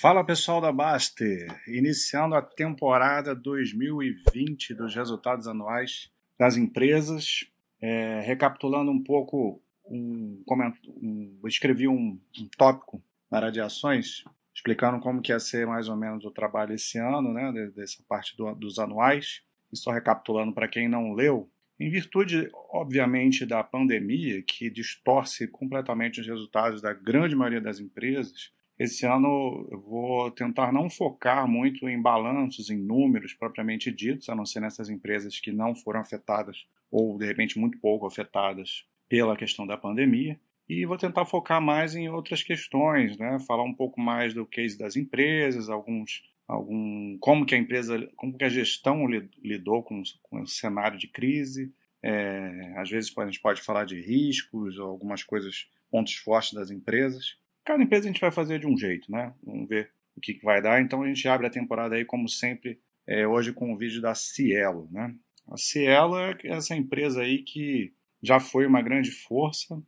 Fala pessoal da Baster, iniciando a temporada 2020 dos resultados anuais das empresas, é, recapitulando um pouco, um, um, escrevi um, um, tópico na área de ações, explicando como que ia ser mais ou menos o trabalho esse ano, né, dessa parte do, dos anuais, e só recapitulando para quem não leu, em virtude, obviamente, da pandemia, que distorce completamente os resultados da grande maioria das empresas, esse ano eu vou tentar não focar muito em balanços, em números propriamente ditos, a não ser nessas empresas que não foram afetadas ou de repente muito pouco afetadas pela questão da pandemia. E vou tentar focar mais em outras questões, né? Falar um pouco mais do case das empresas, alguns algum como que a empresa, como que a gestão lidou com, com o cenário de crise. É, às vezes a gente pode falar de riscos algumas coisas, pontos fortes das empresas. Cada empresa a gente vai fazer de um jeito, né? Vamos ver o que, que vai dar. Então a gente abre a temporada aí, como sempre, é, hoje com o vídeo da Cielo, né? A Cielo é essa empresa aí que já foi uma grande força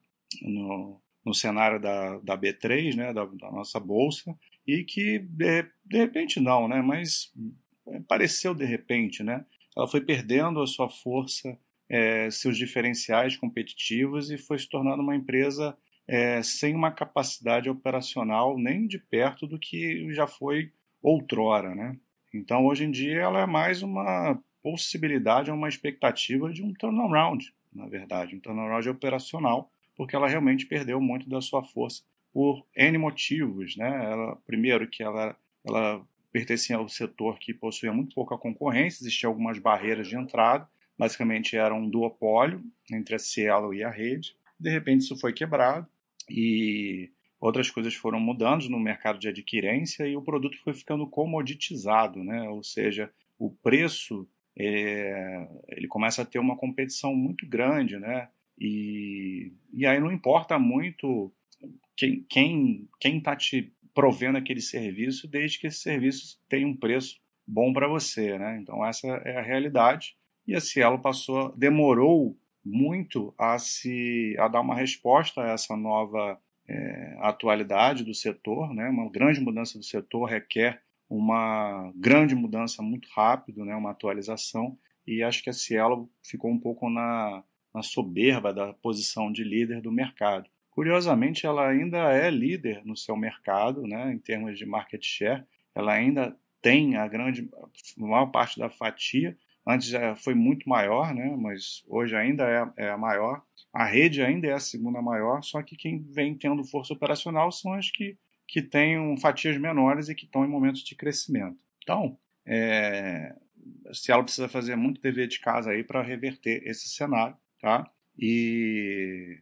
no, no cenário da, da B3, né, da, da nossa bolsa, e que de, de, repente não, né, mas pareceu de repente, né, ela foi perdendo a sua força, é, seus diferenciais competitivos e foi se tornando uma empresa é, sem uma capacidade operacional nem de perto do que já foi outrora, né? Então, hoje em dia, ela é mais uma possibilidade, uma expectativa de um turnaround, na verdade, um turnaround operacional, porque ela realmente perdeu muito da sua força por N motivos, né? Ela, primeiro que ela, ela pertencia ao setor que possuía muito pouca concorrência, existiam algumas barreiras de entrada, basicamente era um duopólio entre a Cielo e a rede. De repente isso foi quebrado, e outras coisas foram mudando no mercado de adquirência e o produto foi ficando comoditizado, né? ou seja, o preço é, ele começa a ter uma competição muito grande, né? E, e aí não importa muito quem quem quem está te provendo aquele serviço, desde que esse serviço tenha um preço bom para você, né? Então essa é a realidade. E a Cielo passou, demorou muito a se a dar uma resposta a essa nova é, atualidade do setor, né? Uma grande mudança do setor requer uma grande mudança muito rápido, né? Uma atualização e acho que a Cielo ficou um pouco na, na soberba da posição de líder do mercado. Curiosamente, ela ainda é líder no seu mercado, né? Em termos de market share, ela ainda tem a grande a maior parte da fatia Antes já foi muito maior, né? mas hoje ainda é, é a maior. A rede ainda é a segunda maior, só que quem vem tendo força operacional são as que, que têm fatias menores e que estão em momentos de crescimento. Então, é, se ela precisa fazer muito dever de casa aí para reverter esse cenário, tá? E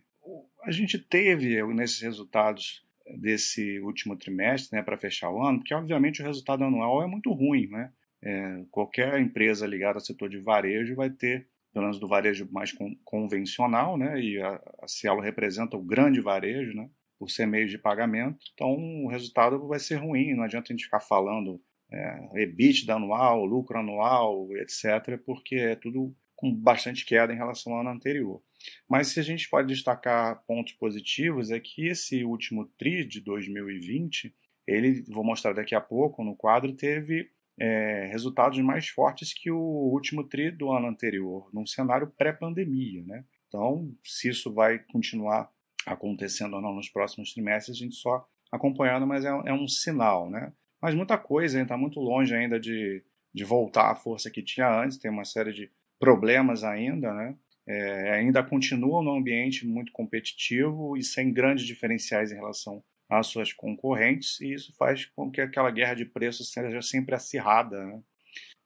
a gente teve nesses resultados desse último trimestre, né, para fechar o ano, porque obviamente o resultado anual é muito ruim, né? É, qualquer empresa ligada ao setor de varejo vai ter, pelo menos do varejo mais con convencional, né? E a, a Cielo representa o grande varejo, né? Por ser meio de pagamento. Então, o resultado vai ser ruim. Não adianta a gente ficar falando é, EBITDA anual, lucro anual, etc., porque é tudo com bastante queda em relação ao ano anterior. Mas se a gente pode destacar pontos positivos, é que esse último TRI de 2020, ele, vou mostrar daqui a pouco no quadro, teve é, resultados mais fortes que o último TRI do ano anterior, num cenário pré-pandemia. Né? Então, se isso vai continuar acontecendo ou não nos próximos trimestres, a gente só acompanhando, mas é, é um sinal. Né? Mas muita coisa está muito longe ainda de, de voltar à força que tinha antes, tem uma série de problemas ainda, né? É, ainda continua num ambiente muito competitivo e sem grandes diferenciais em relação às suas concorrentes, e isso faz com que aquela guerra de preços seja sempre acirrada. Né?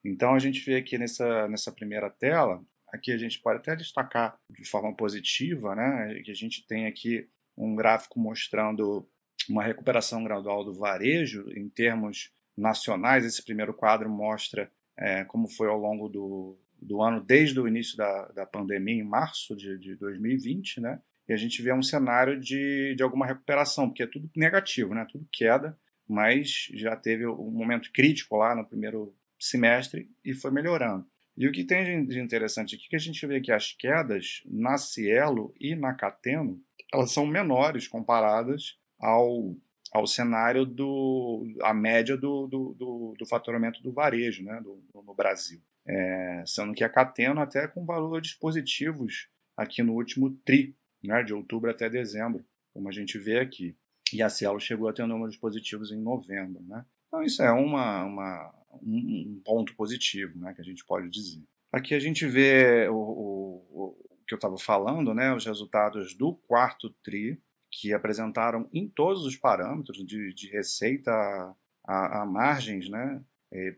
Então a gente vê aqui nessa, nessa primeira tela, aqui a gente pode até destacar de forma positiva, né, que a gente tem aqui um gráfico mostrando uma recuperação gradual do varejo em termos nacionais. Esse primeiro quadro mostra é, como foi ao longo do, do ano, desde o início da, da pandemia, em março de, de 2020, né? A gente vê um cenário de, de alguma recuperação, porque é tudo negativo, né? tudo queda, mas já teve um momento crítico lá no primeiro semestre e foi melhorando. E o que tem de interessante aqui é que a gente vê que as quedas na Cielo e na Cateno elas são menores comparadas ao, ao cenário do a média do, do, do, do faturamento do varejo né, do, no Brasil. É, sendo que a Cateno até com valores positivos aqui no último TRI, né, de outubro até dezembro, como a gente vê aqui. E a Cielo chegou a ter números positivos em novembro. Né? Então isso é uma, uma, um, ponto positivo né, que a gente pode dizer. Aqui a gente vê o, o, o que eu estava falando, né, os resultados do quarto TRI, que apresentaram em todos os parâmetros de, de receita a, a, margens, né,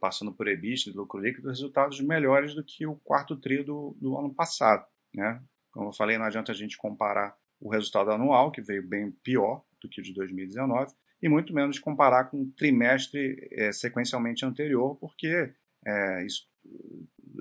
passando por EBITDA lucro líquido, resultados melhores do que o quarto TRI do, do ano passado. Né? Como eu falei, não adianta a gente comparar o resultado anual, que veio bem pior do que o de 2019, e muito menos comparar com o trimestre é, sequencialmente anterior, porque é, isso,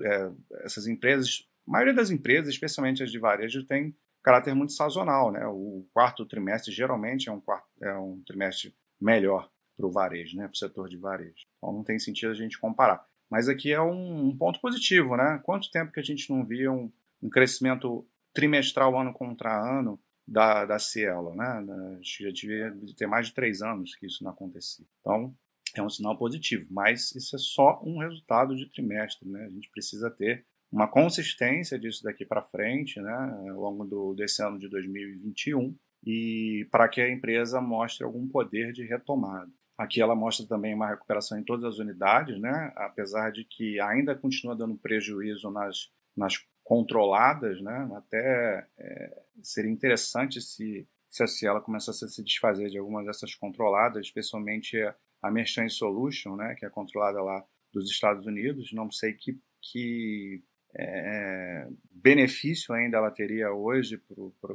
é, essas empresas, a maioria das empresas, especialmente as de varejo, tem caráter muito sazonal, né? O quarto trimestre geralmente é um, quarto, é um trimestre melhor para o varejo, né? Para o setor de varejo. Então não tem sentido a gente comparar. Mas aqui é um, um ponto positivo, né? Quanto tempo que a gente não via um, um crescimento trimestral ano contra ano da, da Cielo, né? Já devia ter mais de três anos que isso não acontecia. Então é um sinal positivo, mas isso é só um resultado de trimestre, né? A gente precisa ter uma consistência disso daqui para frente, né, ao longo do, desse ano de 2021, e para que a empresa mostre algum poder de retomada. Aqui ela mostra também uma recuperação em todas as unidades, né, apesar de que ainda continua dando prejuízo nas, nas controladas, né, até é, seria interessante se, se a Cielo começasse a se desfazer de algumas dessas controladas, especialmente a, Merchant Solution, né, que é controlada lá dos Estados Unidos, não sei que, que é, benefício ainda ela teria hoje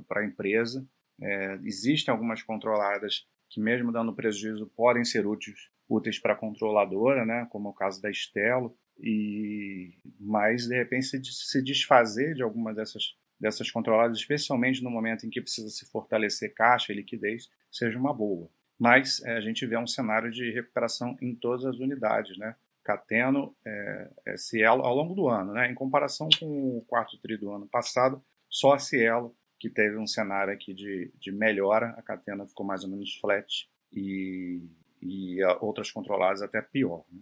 para a empresa. É, existem algumas controladas que, mesmo dando prejuízo, podem ser úteis, úteis para a controladora, né, como é o caso da Estelo, e, mas, de repente, se, desfazer de algumas dessas, dessas controladas, especialmente no momento em que precisa se fortalecer caixa e liquidez, seja uma boa. Mas é, a gente vê um cenário de recuperação em todas as unidades, né? Cateno é, é Cielo ao longo do ano, né? Em comparação com o quarto tri do ano passado, só a Cielo que teve um cenário aqui de, de melhora, a Catena ficou mais ou menos flat e, e outras controladas até pior. Né?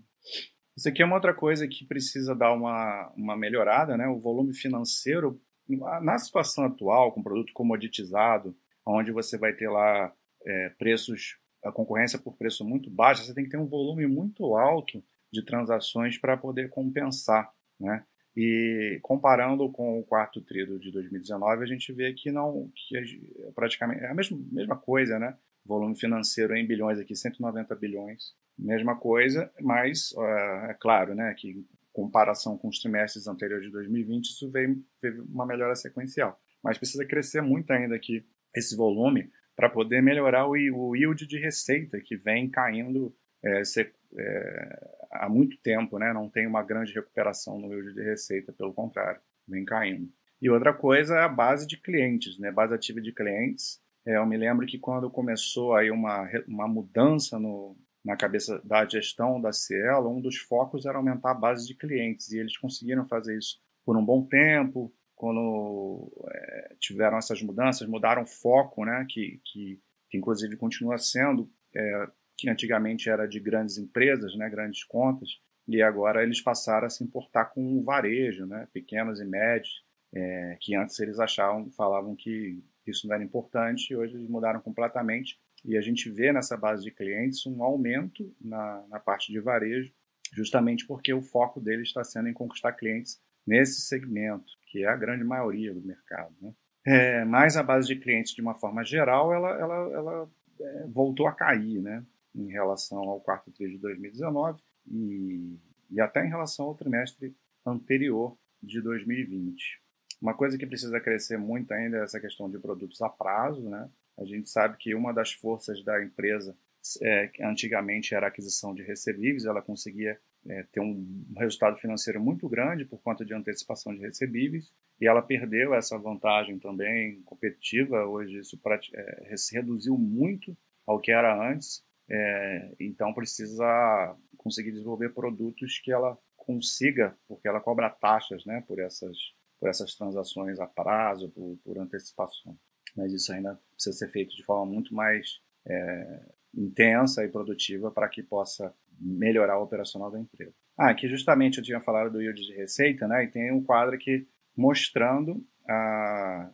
Isso aqui é uma outra coisa que precisa dar uma, uma melhorada, né? O volume financeiro, na situação atual, com produto comoditizado, onde você vai ter lá é, preços, a concorrência por preço muito baixo, você tem que ter um volume muito alto de transações para poder compensar, né? E comparando com o quarto tríduo de 2019, a gente vê que não que é praticamente é a mesma, mesma coisa, né? Volume financeiro em bilhões aqui, 190 bilhões, mesma coisa, mas é claro, né, que em comparação com os trimestres anteriores de 2020, isso veio, teve uma melhora sequencial. Mas precisa crescer muito ainda aqui esse volume para poder melhorar o, o yield de receita que vem caindo é, é, há muito tempo, né? Não tem uma grande recuperação no yield de receita, pelo contrário, vem caindo. E outra coisa é a base de clientes, né? Base ativa de clientes. É, eu me lembro que quando começou aí uma, uma mudança no, na cabeça da gestão da Cielo, um dos focos era aumentar a base de clientes e eles conseguiram fazer isso por um bom tempo. Quando é, tiveram essas mudanças, mudaram o foco, né? Que, que, que inclusive continua sendo é, que antigamente era de grandes empresas, né, grandes contas, e agora eles passaram a se importar com o varejo, né, pequenos e médios, é, que antes eles achavam, falavam que isso não era importante, e hoje eles mudaram completamente. E a gente vê nessa base de clientes um aumento na, na parte de varejo, justamente porque o foco deles está sendo em conquistar clientes nesse segmento, que é a grande maioria do mercado. Né? É, mas a base de clientes, de uma forma geral, ela, ela, ela é, voltou a cair, né? em relação ao quarto trimestre de 2019 e, e até em relação ao trimestre anterior de 2020. Uma coisa que precisa crescer muito ainda é essa questão de produtos a prazo, né? A gente sabe que uma das forças da empresa, é, antigamente era a aquisição de recebíveis, ela conseguia é, ter um resultado financeiro muito grande por conta de antecipação de recebíveis, e ela perdeu essa vantagem também competitiva. Hoje isso é, se reduziu muito ao que era antes, é, então precisa conseguir desenvolver produtos que ela consiga, porque ela cobra taxas né, por, essas, por essas transações a prazo, por, por antecipação. Mas isso ainda precisa ser feito de forma muito mais, é, intensa e produtiva para que possa melhorar o operacional da empresa. Ah, aqui justamente eu tinha falado do yield de receita, né? E tem um quadro aqui mostrando a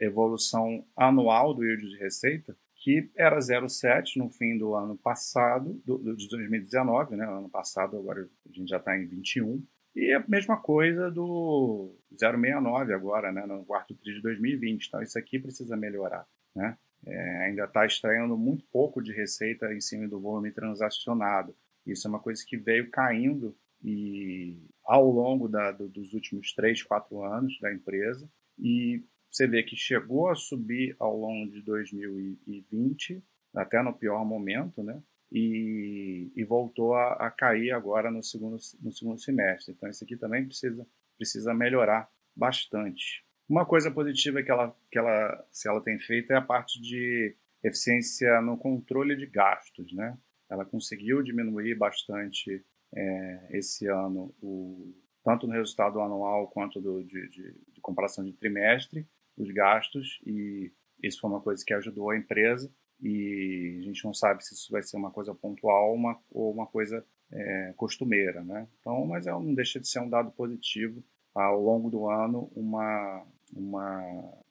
evolução anual do yield de receita, que era 0,7 no fim do ano passado, do, do, de 2019, né? Ano passado, agora a gente já está em 21. E a mesma coisa do 0,69 agora, né? No quarto tri de 2020. Então, isso aqui precisa melhorar, né? É, ainda está extraindo muito pouco de receita em cima do volume transacionado. Isso é uma coisa que veio caindo e ao longo da, do, dos últimos 3, 4 anos da empresa. E você vê que chegou a subir ao longo de 2020, até no pior momento, né? E, e voltou a, a, cair agora no segundo, no segundo semestre. Então, isso aqui também precisa, precisa melhorar bastante. Uma coisa positiva que ela, que ela, se ela tem feito é a parte de eficiência no controle de gastos, né? Ela conseguiu diminuir bastante é, esse ano, o, tanto no resultado anual quanto do, de, de, de comparação de trimestre, os gastos e isso foi uma coisa que ajudou a empresa e a gente não sabe se isso vai ser uma coisa pontual uma, ou uma coisa é, costumeira, né? Então, mas é, não deixa de ser um dado positivo ao longo do ano uma, uma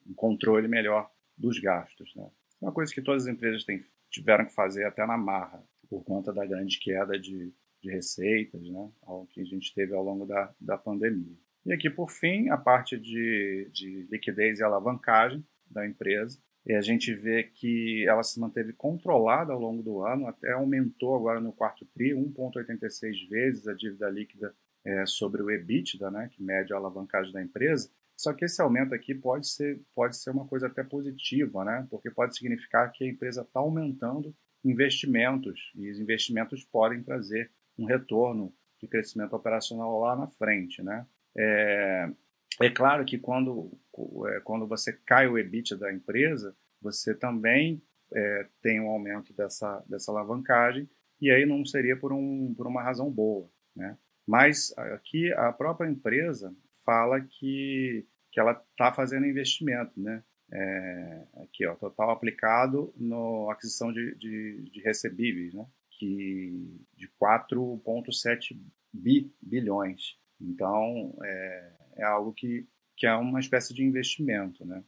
um controle melhor dos gastos, né? Uma coisa que todas as empresas têm, tiveram que fazer até na marra por conta da grande queda de, de receitas, né? Algo que a gente teve ao longo da, da pandemia. E aqui, por fim, a parte de, de liquidez e alavancagem da empresa. E a gente vê que ela se manteve controlada ao longo do ano, até aumentou agora no quarto TRI, 1,86 vezes a dívida líquida é, sobre o EBITDA, né, que mede a alavancagem da empresa. Só que esse aumento aqui pode ser, pode ser uma coisa até positiva, né, porque pode significar que a empresa está aumentando investimentos, e os investimentos podem trazer um retorno de crescimento operacional lá na frente, né? É, é claro que quando, quando você cai o EBITDA da empresa, você também é, tem um aumento dessa, dessa alavancagem, e aí não seria por, um, por uma razão boa. Né? Mas aqui a própria empresa fala que, que ela está fazendo investimento. Né? É, aqui, ó, total aplicado na aquisição de, de, de recebíveis, né? que, de 4,7 bi, bilhões. Então, é, é algo que, que é uma espécie de investimento, né?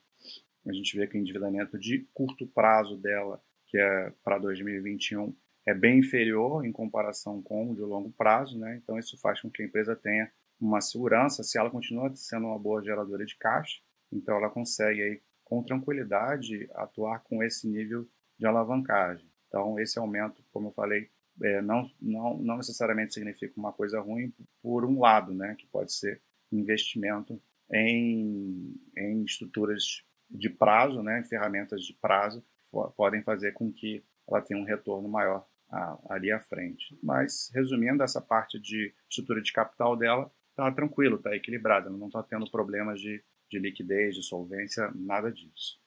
A gente vê que o endividamento de curto prazo dela, que é para 2021, é bem inferior em comparação com o de longo prazo, né? Então, isso faz com que a empresa tenha uma segurança, se ela continua sendo uma boa geradora de caixa, então ela consegue aí, com tranquilidade, atuar com esse nível de alavancagem. Então, esse aumento, como eu falei, é, não, não, não necessariamente significa uma coisa ruim por um lado, né, que pode ser investimento em, em estruturas de prazo, né, ferramentas de prazo, podem fazer com que ela tenha um retorno maior ali à frente. Mas, resumindo, essa parte de estrutura de capital dela está tranquilo, está equilibrada, não está tendo problemas de, de liquidez, de solvência, nada disso.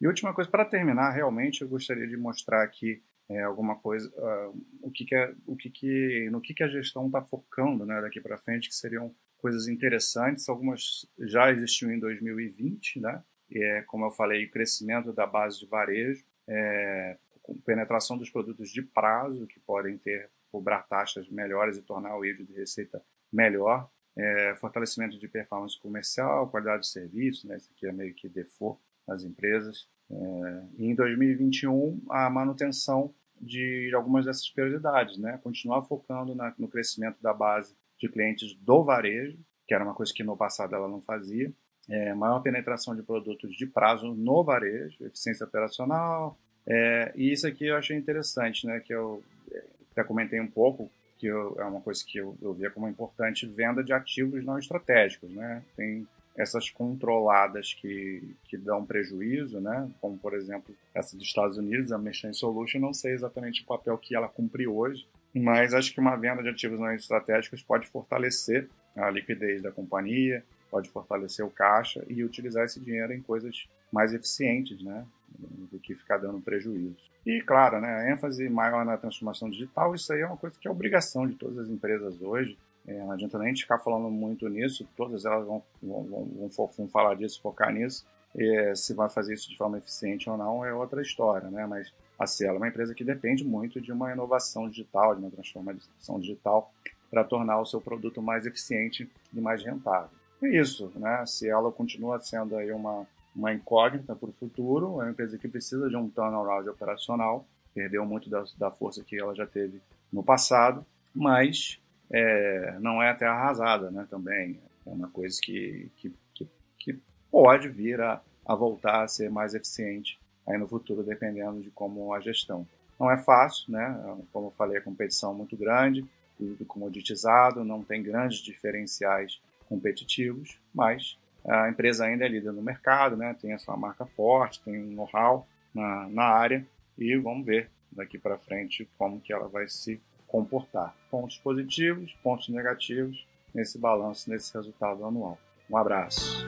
E última coisa, para terminar, realmente eu gostaria de mostrar aqui é, alguma coisa, uh, o que, que é, o que, que no que, que a gestão está focando, né, daqui para frente, que seriam coisas interessantes. Algumas já existiam em 2020, né? E é, como eu falei, o crescimento da base de varejo, é, com penetração dos produtos de prazo que podem ter cobrar taxas melhores e tornar o índice de receita melhor, é, fortalecimento de performance comercial, qualidade de serviço, né? Isso aqui é meio que default nas empresas. É, e em 2021, a manutenção de algumas dessas prioridades, né? Continuar focando na, no crescimento da base de clientes do varejo, que era uma coisa que no passado ela não fazia. É, maior penetração de produtos de prazo no varejo, eficiência operacional. É, e isso aqui eu achei interessante, né? Que eu é, até comentei um pouco, que eu, é uma coisa que eu, eu via como importante, venda de ativos não estratégicos, né? Tem essas controladas que, que dão prejuízo, né? como por exemplo essa dos Estados Unidos, a Machine Solution, não sei exatamente o papel que ela cumpre hoje, mas acho que uma venda de ativos não estratégicos pode fortalecer a liquidez da companhia, pode fortalecer o caixa e utilizar esse dinheiro em coisas mais eficientes, né? do que ficar dando prejuízo. E, claro, né, a ênfase maior na transformação digital, isso aí é uma coisa que é obrigação de todas as empresas hoje. É, não adianta nem ficar falando muito nisso, todas elas vão, vão, vão, vão falar disso, focar nisso. E, se vai fazer isso de forma eficiente ou não é outra história, né? Mas a Cielo é uma empresa que depende muito de uma inovação digital, de uma transformação digital para tornar o seu produto mais eficiente e mais rentável. É isso, né? A Cielo continua sendo aí uma, uma incógnita para o futuro, é uma empresa que precisa de um turnaround operacional, perdeu muito da, da força que ela já teve no passado, mas é, não é terra arrasada, né? Também é uma coisa que, que, que, que pode vir a, a voltar a ser mais eficiente aí no futuro, dependendo de como a gestão. Não é fácil, né? Como eu falei, a competição é muito grande, tudo comoditizado, não tem grandes diferenciais competitivos, mas a empresa ainda é líder no mercado, né? Tem a sua marca forte, tem um know-how na, na área e vamos ver daqui para frente como que ela vai se comportar. Pontos positivos, pontos negativos nesse balanço, nesse resultado anual. Um abraço.